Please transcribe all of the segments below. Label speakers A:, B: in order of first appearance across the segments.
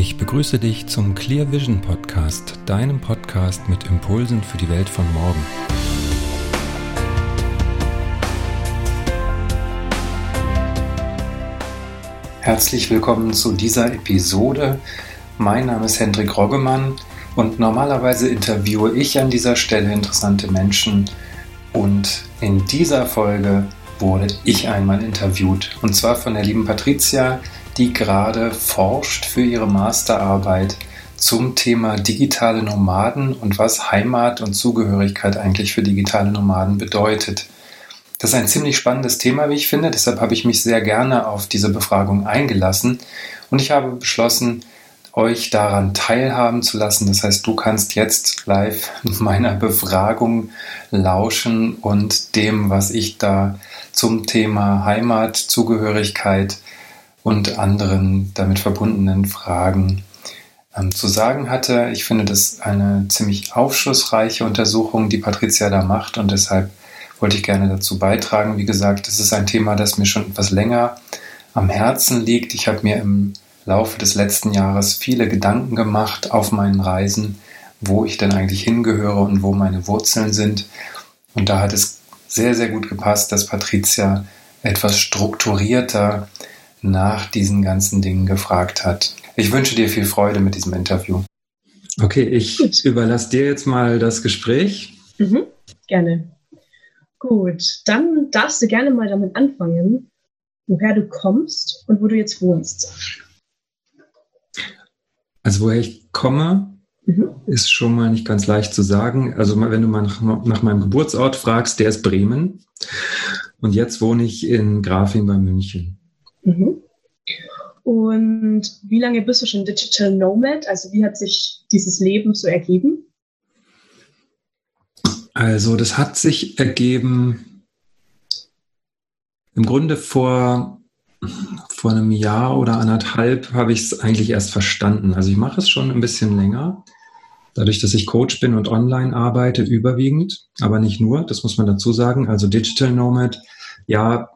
A: Ich begrüße dich zum Clear Vision Podcast, deinem Podcast mit Impulsen für die Welt von morgen. Herzlich willkommen zu dieser Episode. Mein Name ist Hendrik Roggemann und normalerweise interviewe ich an dieser Stelle interessante Menschen und in dieser Folge wurde ich einmal interviewt und zwar von der lieben Patricia, die gerade forscht für ihre Masterarbeit zum Thema digitale Nomaden und was Heimat und Zugehörigkeit eigentlich für digitale Nomaden bedeutet. Das ist ein ziemlich spannendes Thema, wie ich finde. Deshalb habe ich mich sehr gerne auf diese Befragung eingelassen und ich habe beschlossen, euch daran teilhaben zu lassen. Das heißt, du kannst jetzt live meiner Befragung lauschen und dem, was ich da zum Thema Heimat, Zugehörigkeit und anderen damit verbundenen Fragen ähm, zu sagen hatte. Ich finde das eine ziemlich aufschlussreiche Untersuchung, die Patricia da macht und deshalb wollte ich gerne dazu beitragen. Wie gesagt, es ist ein Thema, das mir schon etwas länger am Herzen liegt. Ich habe mir im Laufe des letzten Jahres viele Gedanken gemacht auf meinen Reisen, wo ich denn eigentlich hingehöre und wo meine Wurzeln sind. Und da hat es sehr, sehr gut gepasst, dass Patricia etwas strukturierter nach diesen ganzen Dingen gefragt hat. Ich wünsche dir viel Freude mit diesem Interview. Okay, ich Gut. überlasse dir jetzt mal das Gespräch.
B: Mhm, gerne. Gut, dann darfst du gerne mal damit anfangen, woher du kommst und wo du jetzt wohnst.
A: Also woher ich komme, mhm. ist schon mal nicht ganz leicht zu sagen. Also wenn du mal nach, nach, meinem Geburtsort fragst, der ist Bremen. Und jetzt wohne ich in Grafing bei München.
B: Und wie lange bist du schon Digital Nomad? Also wie hat sich dieses Leben so ergeben?
A: Also das hat sich ergeben im Grunde vor, vor einem Jahr oder anderthalb habe ich es eigentlich erst verstanden. Also ich mache es schon ein bisschen länger. Dadurch, dass ich Coach bin und online arbeite, überwiegend, aber nicht nur, das muss man dazu sagen. Also Digital Nomad, ja,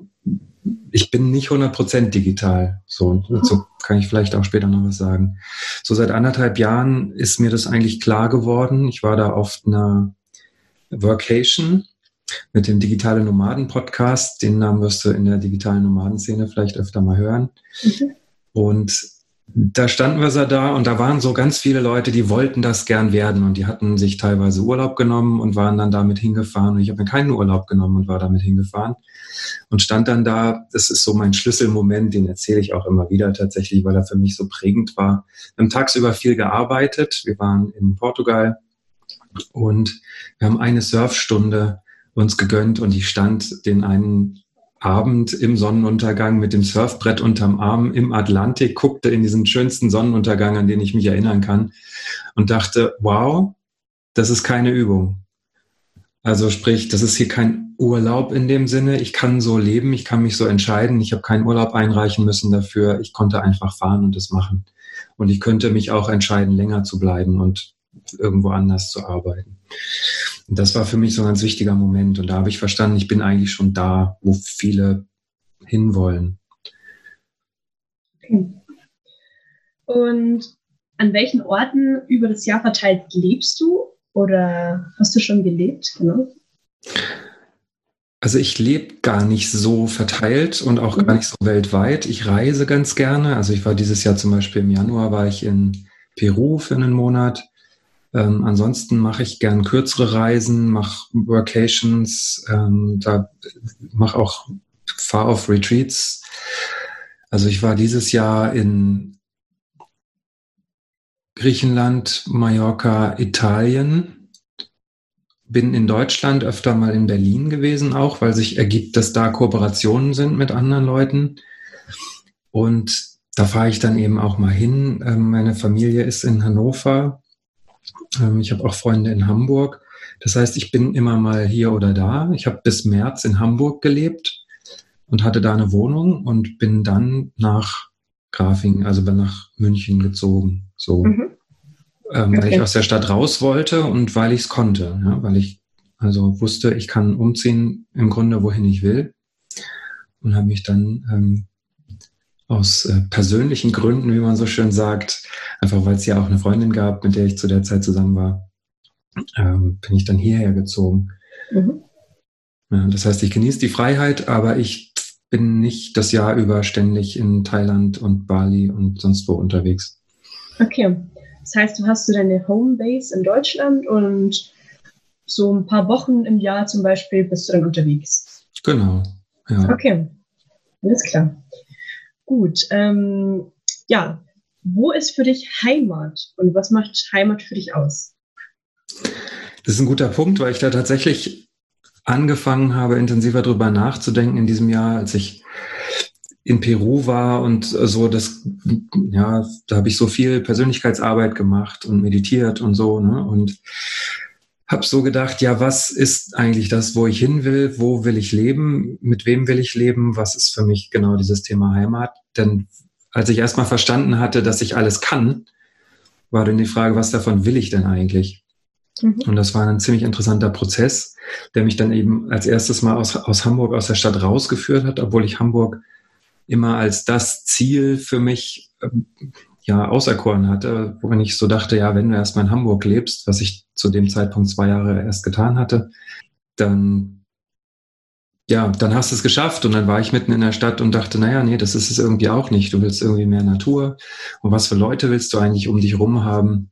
A: ich bin nicht 100% digital. So, so kann ich vielleicht auch später noch was sagen. So seit anderthalb Jahren ist mir das eigentlich klar geworden. Ich war da auf einer Workation mit dem Digitale Nomaden Podcast. Den Namen wirst du in der digitalen Nomadenszene vielleicht öfter mal hören. Mhm. Und da standen wir so da und da waren so ganz viele Leute, die wollten das gern werden und die hatten sich teilweise Urlaub genommen und waren dann damit hingefahren. Und ich habe mir keinen Urlaub genommen und war damit hingefahren und stand dann da, das ist so mein Schlüsselmoment, den erzähle ich auch immer wieder tatsächlich, weil er für mich so prägend war. Wir haben tagsüber viel gearbeitet, wir waren in Portugal und wir haben eine Surfstunde uns gegönnt und ich stand den einen Abend im Sonnenuntergang mit dem Surfbrett unterm Arm im Atlantik, guckte in diesen schönsten Sonnenuntergang, an den ich mich erinnern kann und dachte, wow, das ist keine Übung. Also sprich, das ist hier kein Urlaub in dem Sinne. Ich kann so leben, ich kann mich so entscheiden. Ich habe keinen Urlaub einreichen müssen dafür. Ich konnte einfach fahren und es machen. Und ich könnte mich auch entscheiden, länger zu bleiben und irgendwo anders zu arbeiten. Und das war für mich so ein ganz wichtiger Moment. Und da habe ich verstanden, ich bin eigentlich schon da, wo viele hinwollen.
B: Okay. Und an welchen Orten über das Jahr verteilt lebst du oder hast du schon gelebt? Genau.
A: Also ich lebe gar nicht so verteilt und auch mhm. gar nicht so weltweit. Ich reise ganz gerne. Also ich war dieses Jahr zum Beispiel im Januar war ich in Peru für einen Monat. Ähm, ansonsten mache ich gern kürzere Reisen, mache Workations, ähm, da mache auch fahre auf Retreats. Also ich war dieses Jahr in Griechenland, Mallorca, Italien. Bin in Deutschland öfter mal in Berlin gewesen auch, weil sich ergibt, dass da Kooperationen sind mit anderen Leuten. Und da fahre ich dann eben auch mal hin. Ähm, meine Familie ist in Hannover ich habe auch Freunde in Hamburg. Das heißt, ich bin immer mal hier oder da. Ich habe bis März in Hamburg gelebt und hatte da eine Wohnung und bin dann nach Grafing, also bin nach München gezogen. So. Mhm. Ähm, weil ich aus der Stadt raus wollte und weil ich es konnte. Ja, weil ich also wusste, ich kann umziehen im Grunde, wohin ich will. Und habe mich dann ähm, aus äh, persönlichen Gründen, wie man so schön sagt, einfach weil es ja auch eine Freundin gab, mit der ich zu der Zeit zusammen war, ähm, bin ich dann hierher gezogen. Mhm. Ja, das heißt, ich genieße die Freiheit, aber ich bin nicht das Jahr über ständig in Thailand und Bali und sonst wo unterwegs.
B: Okay. Das heißt, du hast deine Homebase in Deutschland und so ein paar Wochen im Jahr zum Beispiel bist du dann unterwegs.
A: Genau.
B: Ja. Okay. Alles klar. Gut. Ähm, ja. Wo ist für dich Heimat und was macht Heimat für dich aus?
A: Das ist ein guter Punkt, weil ich da tatsächlich angefangen habe, intensiver drüber nachzudenken in diesem Jahr, als ich in Peru war und so das, ja, da habe ich so viel Persönlichkeitsarbeit gemacht und meditiert und so, ne? Und habe so gedacht, ja, was ist eigentlich das, wo ich hin will? Wo will ich leben? Mit wem will ich leben? Was ist für mich genau dieses Thema Heimat? Denn als ich erstmal verstanden hatte, dass ich alles kann, war dann die Frage, was davon will ich denn eigentlich? Mhm. Und das war ein ziemlich interessanter Prozess, der mich dann eben als erstes mal aus, aus Hamburg, aus der Stadt rausgeführt hat, obwohl ich Hamburg immer als das Ziel für mich ähm, ja auserkoren hatte, worin ich so dachte, ja, wenn du erstmal in Hamburg lebst, was ich zu dem Zeitpunkt zwei Jahre erst getan hatte, dann ja, dann hast du es geschafft und dann war ich mitten in der Stadt und dachte, naja, nee, das ist es irgendwie auch nicht. Du willst irgendwie mehr Natur und was für Leute willst du eigentlich um dich rum haben?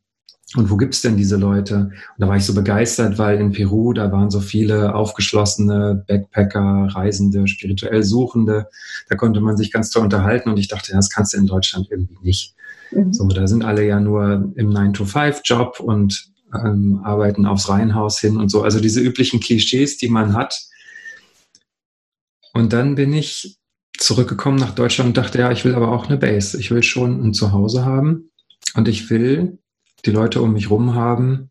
A: Und wo gibt's denn diese Leute? Und da war ich so begeistert, weil in Peru, da waren so viele aufgeschlossene Backpacker, Reisende, spirituell Suchende. Da konnte man sich ganz toll unterhalten und ich dachte, das kannst du in Deutschland irgendwie nicht. Mhm. So, da sind alle ja nur im 9-to-5-Job und ähm, arbeiten aufs Reihenhaus hin und so. Also diese üblichen Klischees, die man hat. Und dann bin ich zurückgekommen nach Deutschland und dachte, ja, ich will aber auch eine Base. Ich will schon ein Zuhause haben und ich will die Leute um mich rum haben,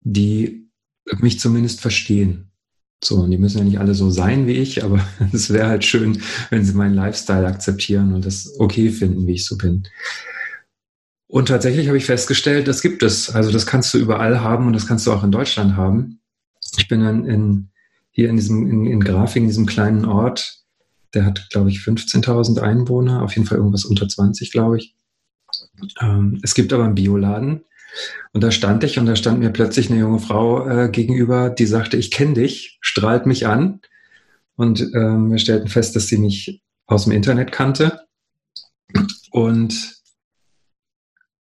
A: die mich zumindest verstehen. So, und die müssen ja nicht alle so sein wie ich, aber es wäre halt schön, wenn sie meinen Lifestyle akzeptieren und das okay finden, wie ich so bin. Und tatsächlich habe ich festgestellt, das gibt es. Also das kannst du überall haben und das kannst du auch in Deutschland haben. Ich bin dann in, hier in diesem, in, in Grafing, in diesem kleinen Ort, der hat, glaube ich, 15.000 Einwohner, auf jeden Fall irgendwas unter 20, glaube ich. Ähm, es gibt aber einen Bioladen und da stand ich und da stand mir plötzlich eine junge Frau äh, gegenüber, die sagte, ich kenne dich, strahlt mich an. Und ähm, wir stellten fest, dass sie mich aus dem Internet kannte und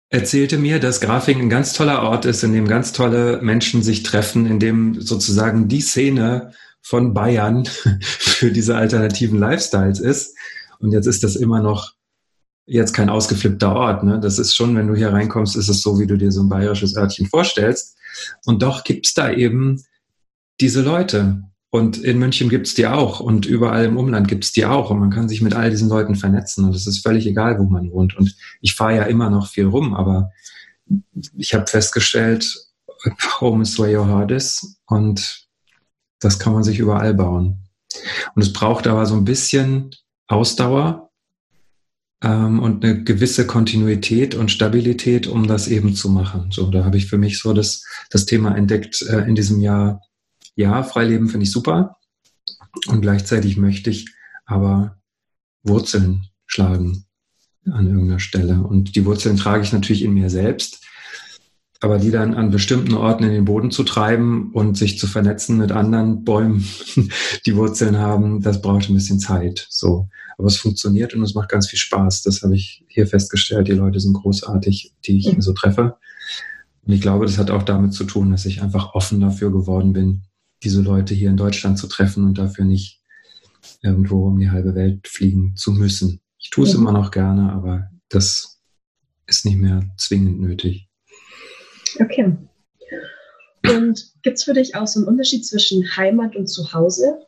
A: erzählte mir, dass Grafing ein ganz toller Ort ist, in dem ganz tolle Menschen sich treffen, in dem sozusagen die Szene von Bayern für diese alternativen Lifestyles ist. Und jetzt ist das immer noch jetzt kein ausgeflippter Ort. Ne? Das ist schon, wenn du hier reinkommst, ist es so, wie du dir so ein bayerisches Örtchen vorstellst. Und doch gibt's da eben diese Leute. Und in München gibt's die auch. Und überall im Umland gibt's die auch. Und man kann sich mit all diesen Leuten vernetzen. Und es ist völlig egal, wo man wohnt. Und ich fahre ja immer noch viel rum, aber ich habe festgestellt, home is where your heart is. Und das kann man sich überall bauen. Und es braucht aber so ein bisschen Ausdauer, ähm, und eine gewisse Kontinuität und Stabilität, um das eben zu machen. So, da habe ich für mich so das, das Thema entdeckt äh, in diesem Jahr. Ja, Freileben finde ich super. Und gleichzeitig möchte ich aber Wurzeln schlagen an irgendeiner Stelle. Und die Wurzeln trage ich natürlich in mir selbst. Aber die dann an bestimmten Orten in den Boden zu treiben und sich zu vernetzen mit anderen Bäumen, die Wurzeln haben, das braucht ein bisschen Zeit. So. Aber es funktioniert und es macht ganz viel Spaß. Das habe ich hier festgestellt. Die Leute sind großartig, die ich hier so treffe. Und ich glaube, das hat auch damit zu tun, dass ich einfach offen dafür geworden bin, diese Leute hier in Deutschland zu treffen und dafür nicht irgendwo um die halbe Welt fliegen zu müssen. Ich tue es mhm. immer noch gerne, aber das ist nicht mehr zwingend nötig.
B: Okay. Und gibt es für dich auch so einen Unterschied zwischen Heimat und Zuhause?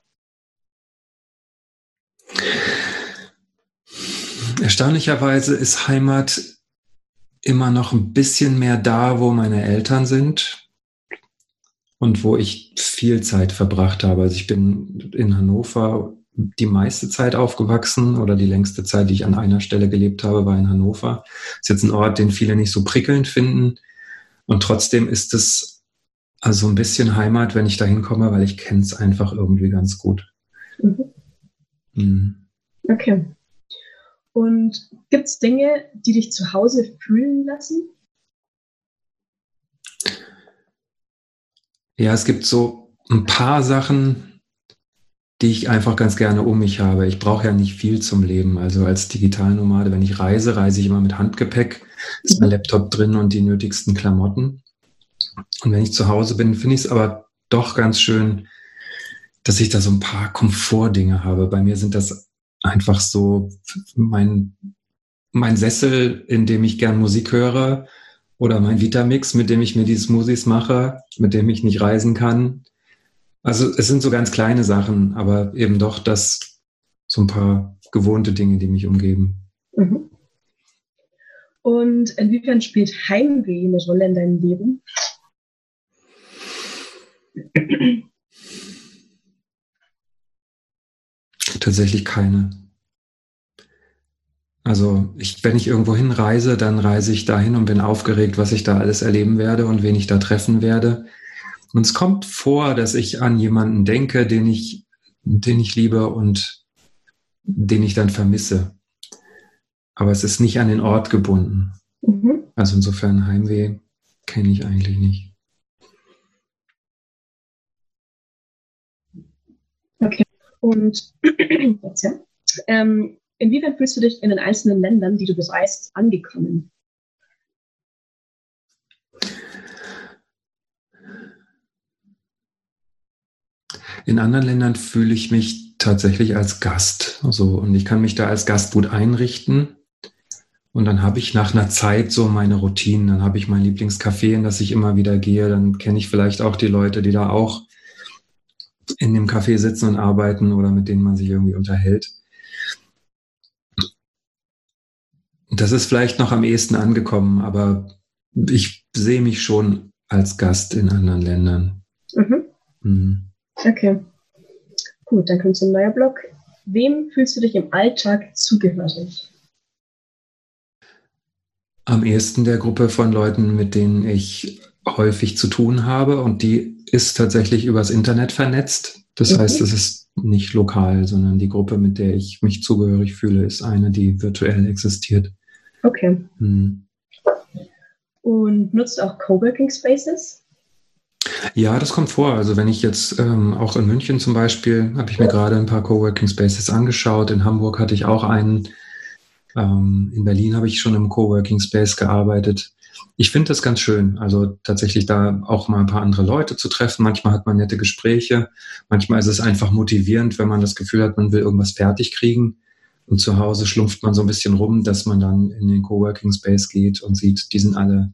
A: Erstaunlicherweise ist Heimat immer noch ein bisschen mehr da, wo meine Eltern sind und wo ich viel Zeit verbracht habe. Also ich bin in Hannover die meiste Zeit aufgewachsen oder die längste Zeit, die ich an einer Stelle gelebt habe, war in Hannover. Das ist jetzt ein Ort, den viele nicht so prickelnd finden. Und trotzdem ist es also ein bisschen Heimat, wenn ich da hinkomme, weil ich kenne es einfach irgendwie ganz gut. Mhm.
B: Mhm. Okay. Und gibt es Dinge, die dich zu Hause fühlen lassen?
A: Ja, es gibt so ein paar Sachen, die ich einfach ganz gerne um mich habe. Ich brauche ja nicht viel zum Leben. Also als Digitalnomade, wenn ich reise, reise ich immer mit Handgepäck, ist mein Laptop drin und die nötigsten Klamotten. Und wenn ich zu Hause bin, finde ich es aber doch ganz schön, dass ich da so ein paar Komfortdinge habe. Bei mir sind das einfach so mein, mein Sessel, in dem ich gern Musik höre oder mein Vitamix, mit dem ich mir die Smoothies mache, mit dem ich nicht reisen kann. Also es sind so ganz kleine Sachen, aber eben doch das so ein paar gewohnte Dinge, die mich umgeben. Mhm.
B: Und inwiefern spielt Heimweh eine Rolle in deinem Leben?
A: Tatsächlich keine. Also ich, wenn ich irgendwo hinreise, dann reise ich dahin und bin aufgeregt, was ich da alles erleben werde und wen ich da treffen werde. Und es kommt vor, dass ich an jemanden denke, den ich, den ich liebe und den ich dann vermisse. Aber es ist nicht an den Ort gebunden. Mhm. Also insofern Heimweh kenne ich eigentlich nicht.
B: Okay. Und jetzt, ja. Ähm, inwiefern fühlst du dich in den einzelnen Ländern, die du bereist, angekommen?
A: In anderen Ländern fühle ich mich tatsächlich als Gast. Also, und ich kann mich da als Gast gut einrichten. Und dann habe ich nach einer Zeit so meine Routinen. Dann habe ich mein Lieblingscafé, in das ich immer wieder gehe. Dann kenne ich vielleicht auch die Leute, die da auch in dem Café sitzen und arbeiten oder mit denen man sich irgendwie unterhält. Das ist vielleicht noch am ehesten angekommen, aber ich sehe mich schon als Gast in anderen Ländern. Mhm.
B: Mhm. Okay. Gut, dann kommt zum neuer Blog. Wem fühlst du dich im Alltag zugehörig?
A: Am ehesten der Gruppe von Leuten, mit denen ich häufig zu tun habe und die ist tatsächlich übers Internet vernetzt. Das mhm. heißt, es ist nicht lokal, sondern die Gruppe, mit der ich mich zugehörig fühle, ist eine, die virtuell existiert.
B: Okay. Hm. Und nutzt auch Coworking Spaces?
A: Ja, das kommt vor. Also wenn ich jetzt ähm, auch in München zum Beispiel, habe ich mir gerade ein paar Coworking Spaces angeschaut. In Hamburg hatte ich auch einen. Ähm, in Berlin habe ich schon im Coworking Space gearbeitet. Ich finde das ganz schön. Also tatsächlich da auch mal ein paar andere Leute zu treffen. Manchmal hat man nette Gespräche. Manchmal ist es einfach motivierend, wenn man das Gefühl hat, man will irgendwas fertig kriegen. Und zu Hause schlumpft man so ein bisschen rum, dass man dann in den Coworking Space geht und sieht, die sind alle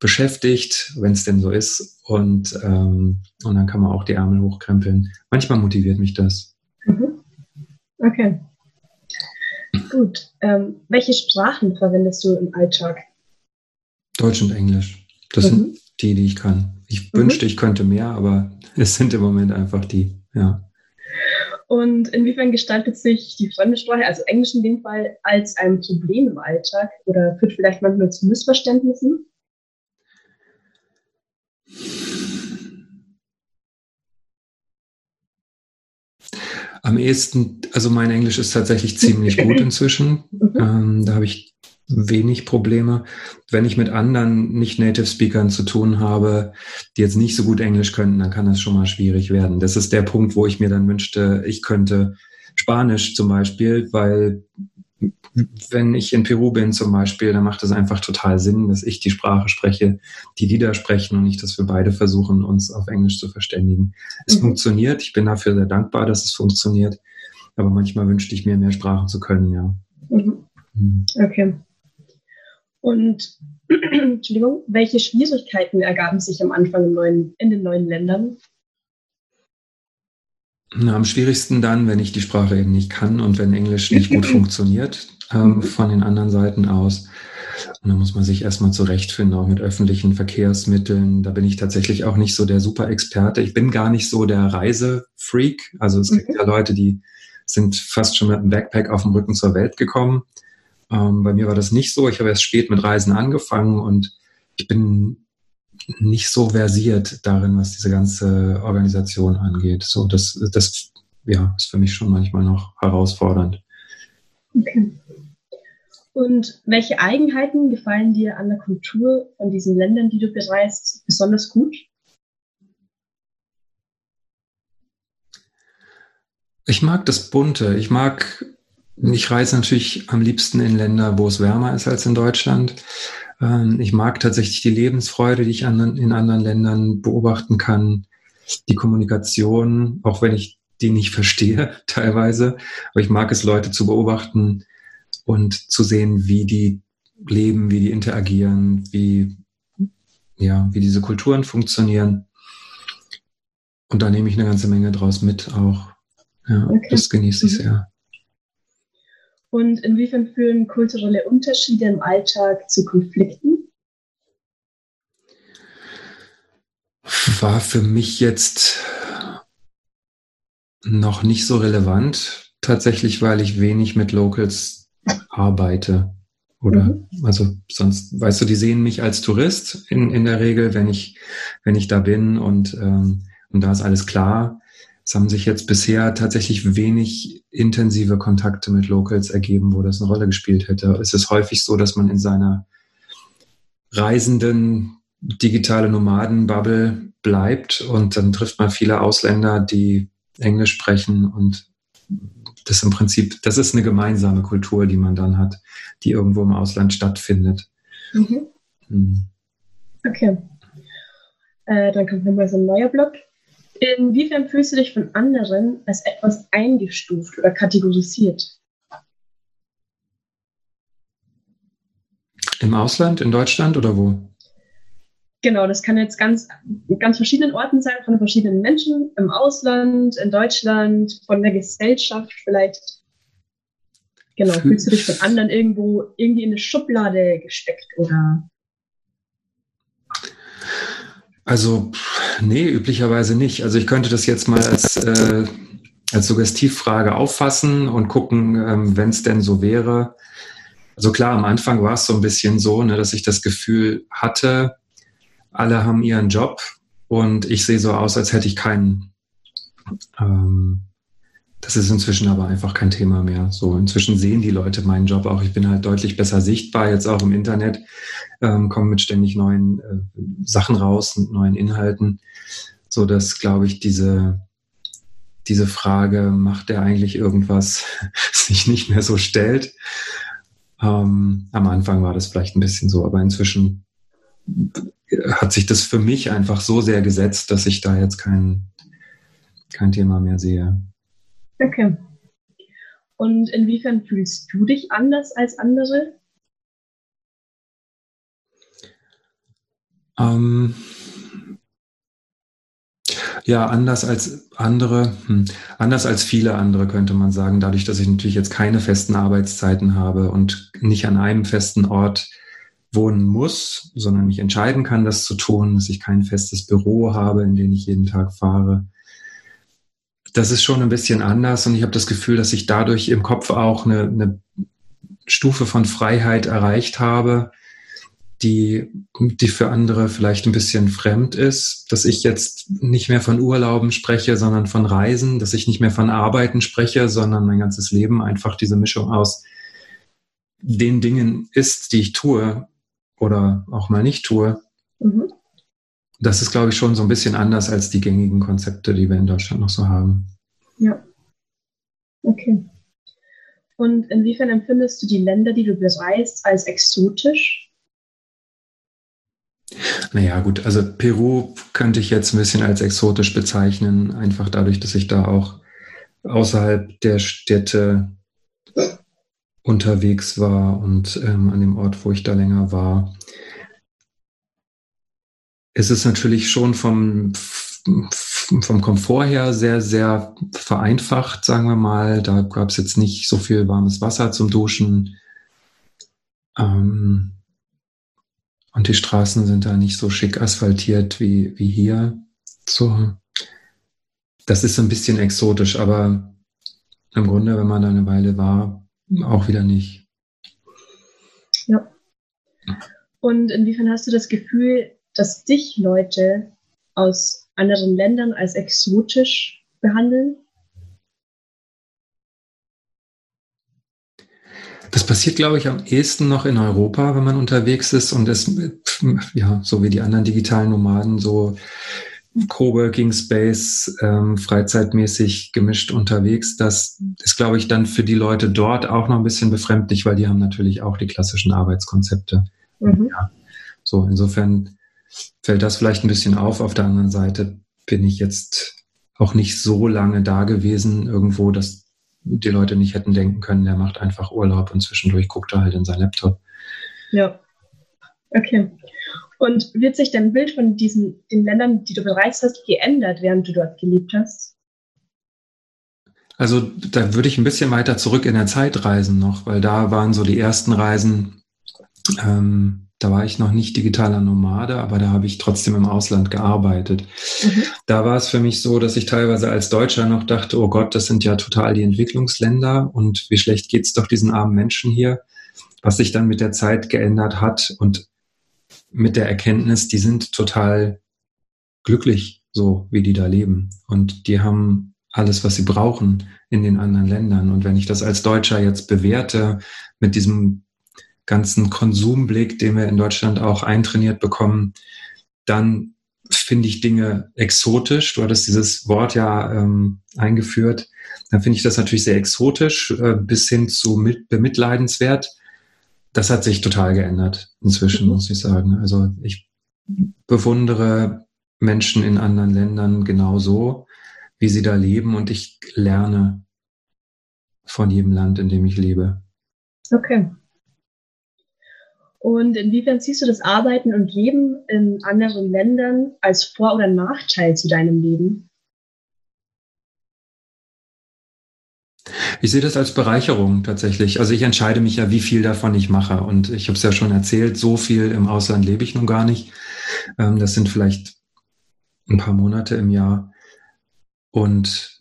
A: beschäftigt, wenn es denn so ist. Und, ähm, und dann kann man auch die Ärmel hochkrempeln. Manchmal motiviert mich das. Mhm.
B: Okay. Gut. Ähm, welche Sprachen verwendest du im Alltag?
A: Deutsch und Englisch. Das mhm. sind die, die ich kann. Ich mhm. wünschte, ich könnte mehr, aber es sind im Moment einfach die, ja.
B: Und inwiefern gestaltet sich die Fremdsprache, also Englisch in dem Fall, als ein Problem im Alltag oder führt vielleicht manchmal zu Missverständnissen?
A: Am ehesten, also mein Englisch ist tatsächlich ziemlich gut inzwischen. Mhm. Ähm, da habe ich wenig Probleme. Wenn ich mit anderen Nicht-Native-Speakern zu tun habe, die jetzt nicht so gut Englisch könnten, dann kann das schon mal schwierig werden. Das ist der Punkt, wo ich mir dann wünschte, ich könnte Spanisch zum Beispiel, weil wenn ich in Peru bin zum Beispiel, dann macht es einfach total Sinn, dass ich die Sprache spreche, die Lieder sprechen und nicht, dass wir beide versuchen, uns auf Englisch zu verständigen. Es mhm. funktioniert. Ich bin dafür sehr dankbar, dass es funktioniert. Aber manchmal wünschte ich mir, mehr Sprachen zu können, ja. Mhm.
B: mhm. Okay. Und Entschuldigung, welche Schwierigkeiten ergaben sich am Anfang neuen, in den neuen Ländern?
A: Na, am schwierigsten dann, wenn ich die Sprache eben nicht kann und wenn Englisch nicht gut funktioniert ähm, mhm. von den anderen Seiten aus. Und dann muss man sich erstmal zurechtfinden, auch mit öffentlichen Verkehrsmitteln. Da bin ich tatsächlich auch nicht so der Super-Experte. Ich bin gar nicht so der Reisefreak. Also es gibt mhm. ja Leute, die sind fast schon mit einem Backpack auf dem Rücken zur Welt gekommen. Ähm, bei mir war das nicht so. Ich habe erst spät mit Reisen angefangen und ich bin nicht so versiert darin, was diese ganze Organisation angeht. So, das, das ja, ist für mich schon manchmal noch herausfordernd.
B: Okay. Und welche Eigenheiten gefallen dir an der Kultur von diesen Ländern, die du bereist, besonders gut?
A: Ich mag das Bunte. Ich mag, ich reise natürlich am liebsten in Länder, wo es wärmer ist als in Deutschland. Ähm, ich mag tatsächlich die Lebensfreude, die ich in anderen Ländern beobachten kann. Die Kommunikation, auch wenn ich die nicht verstehe teilweise. Aber ich mag es, Leute zu beobachten, und zu sehen, wie die leben, wie die interagieren, wie, ja, wie diese Kulturen funktionieren. Und da nehme ich eine ganze Menge draus mit auch. Ja, okay. das genieße ich mhm. sehr.
B: Und inwiefern führen kulturelle Unterschiede im Alltag zu Konflikten?
A: War für mich jetzt noch nicht so relevant, tatsächlich, weil ich wenig mit Locals arbeite. Oder mhm. also sonst, weißt du, die sehen mich als Tourist in, in der Regel, wenn ich, wenn ich da bin und, ähm, und da ist alles klar. Es haben sich jetzt bisher tatsächlich wenig intensive Kontakte mit Locals ergeben, wo das eine Rolle gespielt hätte. Es ist häufig so, dass man in seiner reisenden digitale Nomaden-Bubble bleibt und dann trifft man viele Ausländer, die Englisch sprechen und das im Prinzip, das ist eine gemeinsame Kultur, die man dann hat, die irgendwo im Ausland stattfindet. Mhm.
B: Mhm. Okay. Äh, dann kommt nochmal so ein neuer Block. Inwiefern fühlst du dich von anderen als etwas eingestuft oder kategorisiert?
A: Im Ausland, in Deutschland oder wo?
B: Genau, das kann jetzt ganz, ganz verschiedenen Orten sein, von verschiedenen Menschen, im Ausland, in Deutschland, von der Gesellschaft vielleicht. Genau, fühlst du dich von anderen irgendwo irgendwie in eine Schublade gesteckt oder?
A: Also, nee, üblicherweise nicht. Also ich könnte das jetzt mal als, äh, als Suggestivfrage auffassen und gucken, ähm, wenn es denn so wäre. Also klar, am Anfang war es so ein bisschen so, ne, dass ich das Gefühl hatte, alle haben ihren Job und ich sehe so aus, als hätte ich keinen. Ähm, das ist inzwischen aber einfach kein Thema mehr. So inzwischen sehen die Leute meinen Job auch. Ich bin halt deutlich besser sichtbar jetzt auch im Internet, ähm, komme mit ständig neuen äh, Sachen raus und neuen Inhalten, so dass glaube ich diese diese Frage macht er eigentlich irgendwas sich nicht mehr so stellt. Ähm, am Anfang war das vielleicht ein bisschen so, aber inzwischen hat sich das für mich einfach so sehr gesetzt, dass ich da jetzt kein, kein Thema mehr sehe.
B: Okay. Und inwiefern fühlst du dich anders als andere?
A: Ähm, ja, anders als andere, hm, anders als viele andere könnte man sagen, dadurch, dass ich natürlich jetzt keine festen Arbeitszeiten habe und nicht an einem festen Ort wohnen muss, sondern mich entscheiden kann, das zu tun, dass ich kein festes Büro habe, in dem ich jeden Tag fahre. Das ist schon ein bisschen anders und ich habe das Gefühl, dass ich dadurch im Kopf auch eine, eine Stufe von Freiheit erreicht habe, die, die für andere vielleicht ein bisschen fremd ist, dass ich jetzt nicht mehr von Urlauben spreche, sondern von Reisen, dass ich nicht mehr von Arbeiten spreche, sondern mein ganzes Leben einfach diese Mischung aus den Dingen ist, die ich tue, oder auch mal nicht tue. Mhm. Das ist, glaube ich, schon so ein bisschen anders als die gängigen Konzepte, die wir in Deutschland noch so haben.
B: Ja. Okay. Und inwiefern empfindest du die Länder, die du bereist, als exotisch?
A: Naja, gut, also Peru könnte ich jetzt ein bisschen als exotisch bezeichnen, einfach dadurch, dass ich da auch außerhalb der Städte unterwegs war und ähm, an dem Ort, wo ich da länger war. Es ist natürlich schon vom, vom Komfort her sehr, sehr vereinfacht, sagen wir mal. Da gab es jetzt nicht so viel warmes Wasser zum Duschen. Ähm, und die Straßen sind da nicht so schick asphaltiert wie, wie hier. So. Das ist ein bisschen exotisch, aber im Grunde, wenn man da eine Weile war, auch wieder nicht.
B: Ja. Und inwiefern hast du das Gefühl, dass dich Leute aus anderen Ländern als exotisch behandeln?
A: Das passiert, glaube ich, am ehesten noch in Europa, wenn man unterwegs ist und es, ja, so wie die anderen digitalen Nomaden, so Coworking Space, ähm, freizeitmäßig gemischt unterwegs. Das ist, glaube ich, dann für die Leute dort auch noch ein bisschen befremdlich, weil die haben natürlich auch die klassischen Arbeitskonzepte. Mhm. Ja, so, insofern fällt das vielleicht ein bisschen auf. Auf der anderen Seite bin ich jetzt auch nicht so lange da gewesen irgendwo, dass die Leute nicht hätten denken können, der macht einfach Urlaub und zwischendurch guckt er halt in sein Laptop.
B: Ja. Okay. Und wird sich dein Bild von diesen den Ländern, die du bereits hast, geändert, während du dort gelebt hast?
A: Also da würde ich ein bisschen weiter zurück in der Zeit reisen noch, weil da waren so die ersten Reisen, ähm, da war ich noch nicht digitaler Nomade, aber da habe ich trotzdem im Ausland gearbeitet. Mhm. Da war es für mich so, dass ich teilweise als Deutscher noch dachte, oh Gott, das sind ja total die Entwicklungsländer und wie schlecht geht es doch diesen armen Menschen hier, was sich dann mit der Zeit geändert hat und mit der Erkenntnis, die sind total glücklich, so wie die da leben. Und die haben alles, was sie brauchen in den anderen Ländern. Und wenn ich das als Deutscher jetzt bewerte mit diesem ganzen Konsumblick, den wir in Deutschland auch eintrainiert bekommen, dann finde ich Dinge exotisch. Du hattest dieses Wort ja ähm, eingeführt. Dann finde ich das natürlich sehr exotisch äh, bis hin zu mit, bemitleidenswert das hat sich total geändert inzwischen, muss ich sagen. Also ich bewundere Menschen in anderen Ländern genauso, wie sie da leben und ich lerne von jedem Land, in dem ich lebe.
B: Okay. Und inwiefern siehst du das Arbeiten und Leben in anderen Ländern als Vor- oder Nachteil zu deinem Leben?
A: Ich sehe das als Bereicherung tatsächlich. Also ich entscheide mich ja, wie viel davon ich mache. Und ich habe es ja schon erzählt, so viel im Ausland lebe ich nun gar nicht. Ähm, das sind vielleicht ein paar Monate im Jahr. Und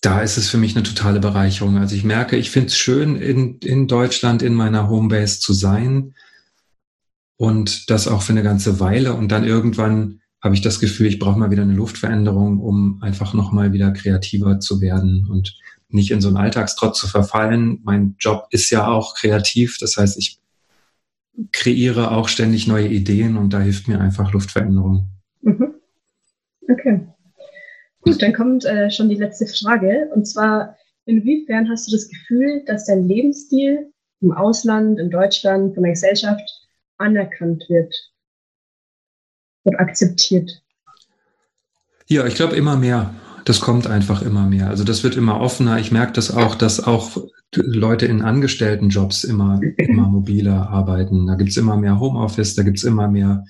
A: da ist es für mich eine totale Bereicherung. Also ich merke, ich finde es schön, in, in Deutschland in meiner Homebase zu sein und das auch für eine ganze Weile. Und dann irgendwann habe ich das Gefühl, ich brauche mal wieder eine Luftveränderung, um einfach nochmal wieder kreativer zu werden und nicht in so einen Alltagstrott zu verfallen. Mein Job ist ja auch kreativ, das heißt, ich kreiere auch ständig neue Ideen und da hilft mir einfach Luftveränderung. Mhm.
B: Okay. Gut, dann kommt äh, schon die letzte Frage und zwar, inwiefern hast du das Gefühl, dass dein Lebensstil im Ausland, in Deutschland, von der Gesellschaft anerkannt wird? und akzeptiert?
A: Ja, ich glaube immer mehr. Das kommt einfach immer mehr. Also das wird immer offener. Ich merke das auch, dass auch Leute in Angestelltenjobs immer, immer mobiler arbeiten. Da gibt es immer mehr Homeoffice, da gibt es immer mehr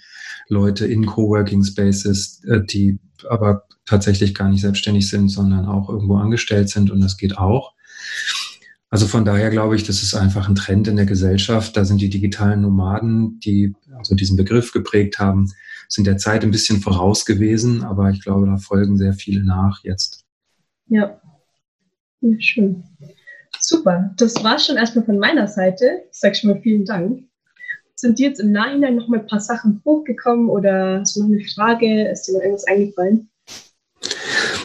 A: Leute in Coworking Spaces, äh, die aber tatsächlich gar nicht selbstständig sind, sondern auch irgendwo angestellt sind und das geht auch. Also von daher glaube ich, das ist einfach ein Trend in der Gesellschaft. Da sind die digitalen Nomaden, die also diesen Begriff geprägt haben, sind der Zeit ein bisschen voraus gewesen, aber ich glaube, da folgen sehr viele nach jetzt.
B: Ja, ja schön. Super, das war schon erstmal von meiner Seite. Ich sage schon mal vielen Dank. Sind dir jetzt im Nachhinein noch mal ein paar Sachen hochgekommen oder hast du noch eine Frage? Ist dir noch irgendwas eingefallen?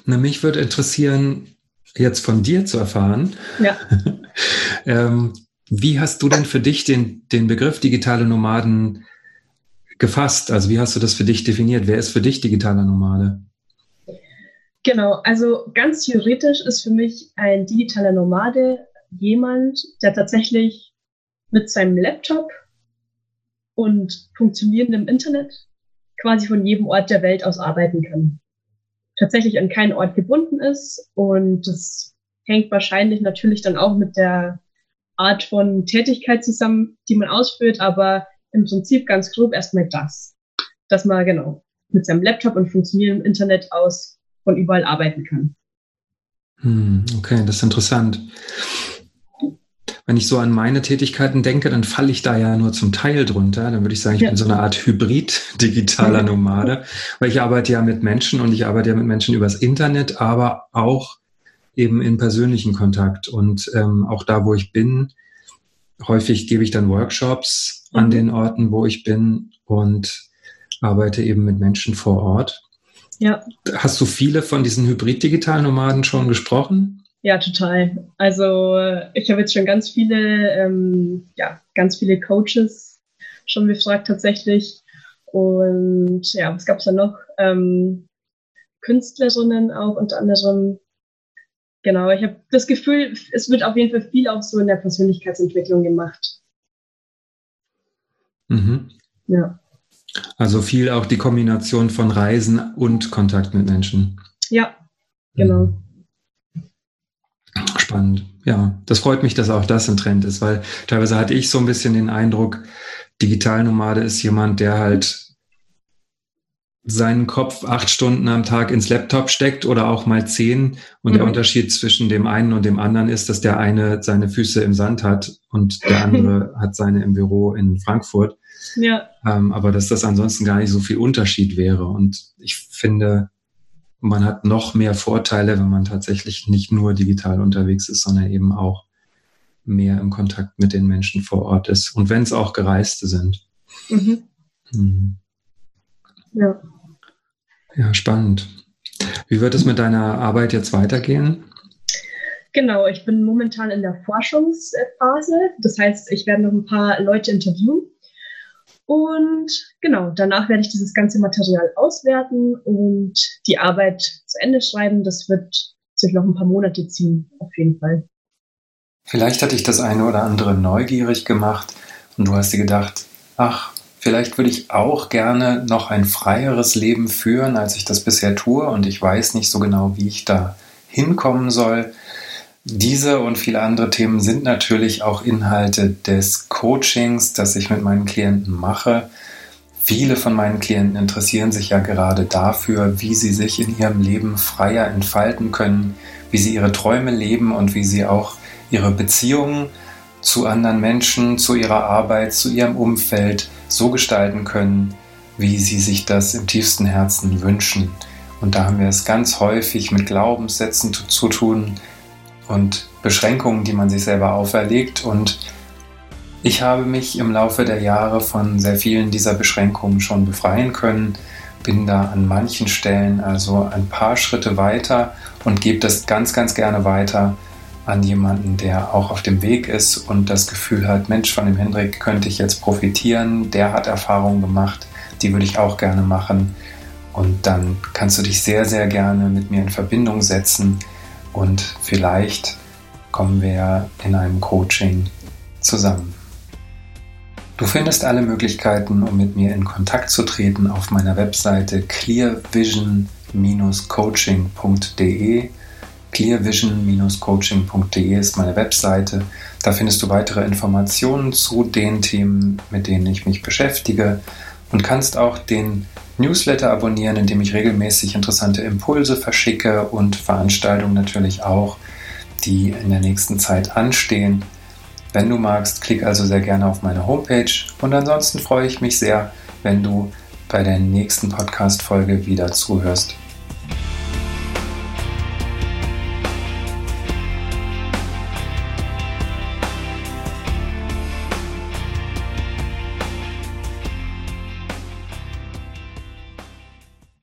A: Na, mich würde interessieren, jetzt von dir zu erfahren. Ja. ähm, wie hast du denn für dich den, den Begriff digitale Nomaden gefasst? Also wie hast du das für dich definiert? Wer ist für dich digitaler Nomade?
B: Genau, also ganz theoretisch ist für mich ein digitaler Nomade jemand, der tatsächlich mit seinem Laptop und funktionierendem Internet quasi von jedem Ort der Welt aus arbeiten kann. Tatsächlich an keinen Ort gebunden ist und das hängt wahrscheinlich natürlich dann auch mit der Art von Tätigkeit zusammen, die man ausführt, aber im Prinzip ganz grob erstmal das, dass man genau mit seinem Laptop und funktionierendem Internet aus von überall arbeiten kann.
A: Hm, okay, das ist interessant. Wenn ich so an meine Tätigkeiten denke, dann falle ich da ja nur zum Teil drunter. Dann würde ich sagen, ich ja. bin so eine Art Hybrid-digitaler Nomade, weil ich arbeite ja mit Menschen und ich arbeite ja mit Menschen übers Internet, aber auch eben in persönlichen Kontakt. Und ähm, auch da, wo ich bin, häufig gebe ich dann Workshops an mhm. den Orten, wo ich bin und arbeite eben mit Menschen vor Ort. Ja. Hast du viele von diesen hybrid-digitalen Nomaden schon gesprochen?
B: Ja, total. Also ich habe jetzt schon ganz viele, ähm, ja, ganz viele Coaches schon befragt tatsächlich. Und ja, was gab es da noch? Ähm, Künstlerinnen auch unter anderem. Genau, ich habe das Gefühl, es wird auf jeden Fall viel auch so in der Persönlichkeitsentwicklung gemacht.
A: Mhm. Ja. Also viel auch die Kombination von Reisen und Kontakt mit Menschen.
B: Ja, genau. Mhm.
A: Spannend. Ja, das freut mich, dass auch das ein Trend ist, weil teilweise hatte ich so ein bisschen den Eindruck, Digitalnomade ist jemand, der halt seinen Kopf acht Stunden am Tag ins Laptop steckt oder auch mal zehn. Und mhm. der Unterschied zwischen dem einen und dem anderen ist, dass der eine seine Füße im Sand hat und der andere hat seine im Büro in Frankfurt. Ja. Ähm, aber dass das ansonsten gar nicht so viel Unterschied wäre. Und ich finde, man hat noch mehr Vorteile, wenn man tatsächlich nicht nur digital unterwegs ist, sondern eben auch mehr im Kontakt mit den Menschen vor Ort ist. Und wenn es auch Gereiste sind. Mhm. Mhm. Ja. Ja, spannend. Wie wird es mit deiner Arbeit jetzt weitergehen?
B: Genau, ich bin momentan in der Forschungsphase. Das heißt, ich werde noch ein paar Leute interviewen. Und genau, danach werde ich dieses ganze Material auswerten und die Arbeit zu Ende schreiben. Das wird sich noch ein paar Monate ziehen, auf jeden Fall.
A: Vielleicht hat dich das eine oder andere neugierig gemacht und du hast dir gedacht, ach, Vielleicht würde ich auch gerne noch ein freieres Leben führen, als ich das bisher tue und ich weiß nicht so genau, wie ich da hinkommen soll. Diese und viele andere Themen sind natürlich auch Inhalte des Coachings, das ich mit meinen Klienten mache. Viele von meinen Klienten interessieren sich ja gerade dafür, wie sie sich in ihrem Leben freier entfalten können, wie sie ihre Träume leben und wie sie auch ihre Beziehungen zu anderen Menschen, zu ihrer Arbeit, zu ihrem Umfeld so gestalten können, wie sie sich das im tiefsten Herzen wünschen. Und da haben wir es ganz häufig mit Glaubenssätzen zu, zu tun und Beschränkungen, die man sich selber auferlegt. Und ich habe mich im Laufe der Jahre von sehr vielen dieser Beschränkungen schon befreien können, bin da an manchen Stellen also ein paar Schritte weiter und gebe das ganz, ganz gerne weiter an jemanden, der auch auf dem Weg ist und das Gefühl hat, Mensch, von dem Hendrik könnte ich jetzt profitieren, der hat Erfahrungen gemacht, die würde ich auch gerne machen. Und dann kannst du dich sehr, sehr gerne mit mir in Verbindung setzen und vielleicht kommen wir in einem Coaching zusammen. Du findest alle Möglichkeiten, um mit mir in Kontakt zu treten, auf meiner Webseite clearvision-coaching.de clearvision-coaching.de ist meine Webseite. Da findest du weitere Informationen zu den Themen, mit denen ich mich beschäftige und kannst auch den Newsletter abonnieren, in dem ich regelmäßig interessante Impulse verschicke und Veranstaltungen natürlich auch, die in der nächsten Zeit anstehen. Wenn du magst, klick also sehr gerne auf meine Homepage und ansonsten freue ich mich sehr, wenn du bei der nächsten Podcast-Folge wieder zuhörst.